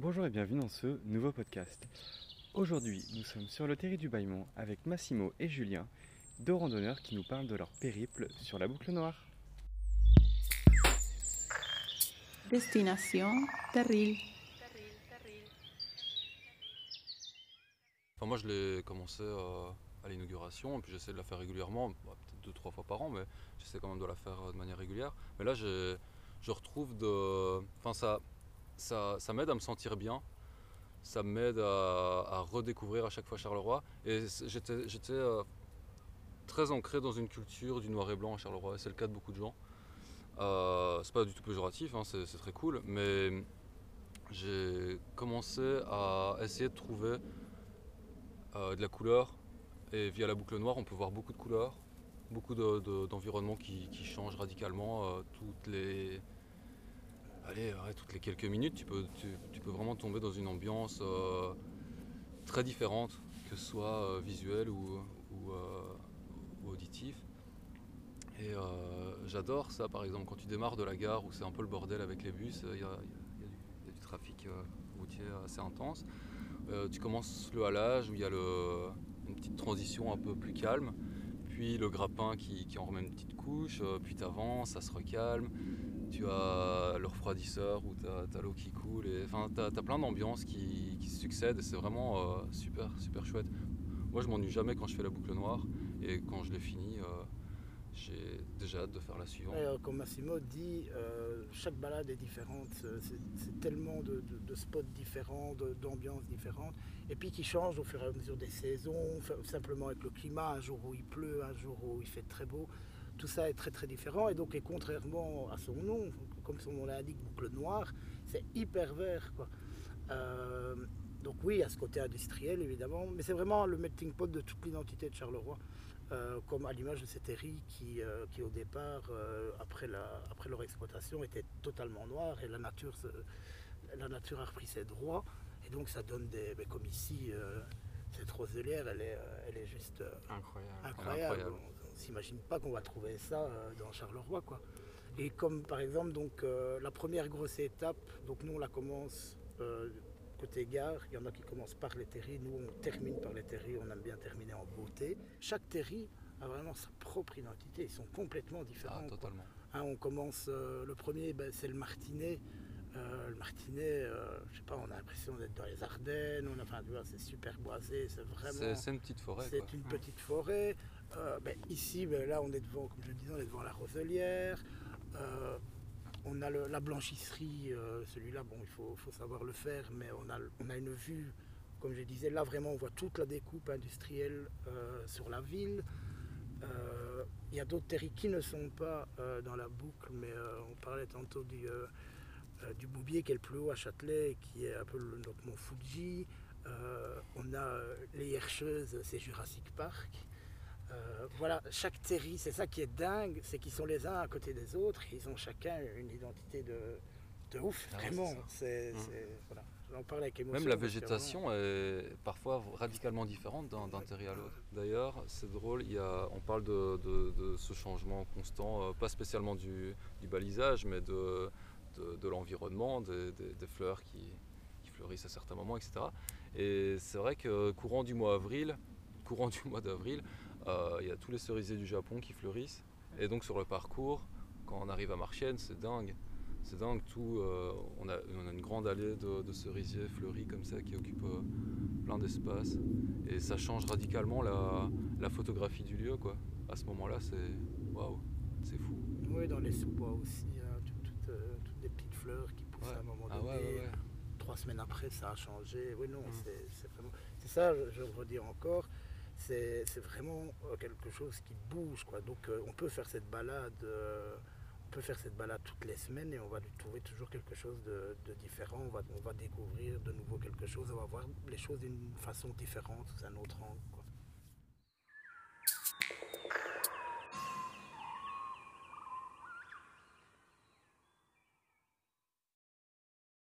Bonjour et bienvenue dans ce nouveau podcast. Aujourd'hui, nous sommes sur le terri du Baillement avec Massimo et Julien, deux randonneurs qui nous parlent de leur périple sur la boucle noire. Destination Terril. Enfin, moi, je l'ai commencé euh, à l'inauguration, et puis j'essaie de la faire régulièrement, bah, peut-être deux, trois fois par an, mais j'essaie quand même de la faire euh, de manière régulière. Mais là, j'ai- je retrouve de. Enfin, ça, ça, m'aide à me sentir bien, ça m'aide à, redécouvrir à chaque fois Charleroi. Et j'étais euh, très ancré dans une culture du noir et blanc à Charleroi, et c'est le cas de beaucoup de gens. Euh, c'est pas du tout péjoratif, hein, c'est très cool, mais j'ai commencé à essayer de trouver euh, de la couleur. Et via la boucle noire, on peut voir beaucoup de couleurs, beaucoup de- de- d'environnements qui, qui changent radicalement euh, toutes les. Allez, toutes les quelques minutes, tu peux, vraiment tomber dans une ambiance euh, très différente, que ce soit euh, visuelle ou, euh, auditif. Et euh, j'adore ça, par exemple, quand tu démarres de la gare où c'est un peu le bordel avec les bus, il y a, du, trafic routier assez intense. Tu commences le halage où il y a une petite transition un peu plus calme, puis le grappin qui, qui en remet une petite couche, puis tu avances, ça se recalme. Tu as le refroidisseur où tu as, l'eau qui coule. Enfin, tu as, plein d'ambiances qui, se succèdent et c'est vraiment euh, super, super chouette. Moi, je m'ennuie jamais quand je fais la boucle noire et quand je l'ai fini, euh, j'ai déjà hâte de faire la suivante. Euh, comme Massimo dit, euh, chaque balade est différente. C'est tellement de, de- spots différents, d'ambiances différentes. Et puis qui changent au fur et à mesure des saisons, simplement avec le climat, un jour où il pleut, un jour où il fait très beau. Tout ça est très très différent. Et donc, et contrairement à son nom, comme son nom l'indique, boucle noire, c'est hyper vert. Quoi. Euh, donc oui, il y a ce côté industriel évidemment, mais c'est vraiment le melting pot de toute l'identité de Charleroi. Euh, comme à l'image de ces terrils qui, euh, qui au départ, après, la- après leur exploitation, étaient totalement noirs et la nature, la nature a repris ses droits. Et donc ça donne des... mais comme ici, cette roselière, elle est, elle est juste Incroyable. incroyable. incroyable. On, ne s'imagine pas qu'on va trouver ça euh, dans Charleroi. Quoi. Et comme par exemple donc, euh, la première grosse étape, donc nous on la commence euh, côté gare, il y en a qui commencent par les terris, nous on termine par les terris, on aime bien terminer en beauté. Chaque terri a vraiment sa propre identité, ils sont complètement différents. Ah, totalement. Hein, on commence, euh, le premier ben, c'est le Martinet. Euh, le Martinet, euh, je sais pas, on a l'impression d'être dans les Ardennes, on a, enfin, tu vois, c'est super boisé, c'est vraiment... C'est une petite forêt. C'est une petite forêt. Euh, ben, ici, ben, là, on est devant, comme je le disais, on est devant la roselière. Euh, on a le- la blanchisserie. euh, Celui-là, bon, il faut, faut savoir le faire, mais on a, on a une vue, comme je disais, là, vraiment, on voit toute la découpe industrielle euh, sur la ville. Euh, Il y a d'autres terris qui ne sont pas euh, dans la boucle, mais euh, on parlait tantôt du, du Boubier qui est le plus haut à Châtelet, qui est un peu le, notre mont Fuji. Euh, on a euh, les Herscheuses, c'est Jurassic Park. Euh, voilà, chaque terri, c'est ça qui est dingue, c'est qu'ils sont les uns à côté des autres, ils ont chacun une identité de, de ouf, Ah ouais, vraiment. c'est Mm. voilà. J'en parle avec émotion. Même la végétation est parfois radicalement différente d'un d'un terri à l'autre. D'ailleurs, c'est drôle, il y a, on parle de, de- de ce changement constant, euh, pas spécialement du, du balisage, mais de, de, l'environnement, des, fleurs qui, fleurissent à certains moments, etc. Et c'est vrai que courant du mois courant du mois d'avril, euh, il y a tous les cerisiers du Japon qui fleurissent. Et donc sur le parcours, quand on arrive à Marchienne, c'est dingue. C'est dingue, tout. euh, on, a, une grande allée de, cerisiers fleuris comme ça qui occupe euh, plein d'espace. Et ça change radicalement la, la photographie du lieu, quoi. À ce moment-là, c'est. Waouh, c'est fou. Oui, dans les sous-bois aussi, toutes, euh, toutes des petites fleurs qui poussent à un moment Ah donné. Trois semaines après, ça a changé. Oui, non, Mm. c'est, vraiment. C'est ça, je, je le redis encore. C'est, vraiment euh, quelque chose qui bouge, quoi. Donc, euh, on peut faire cette balade. euh, on peut faire cette balade toutes les semaines et on va lui trouver toujours quelque chose de, de différent. On va, on va découvrir de nouveau quelque chose. On va voir les choses d'une façon différente, sous un autre angle. quoi.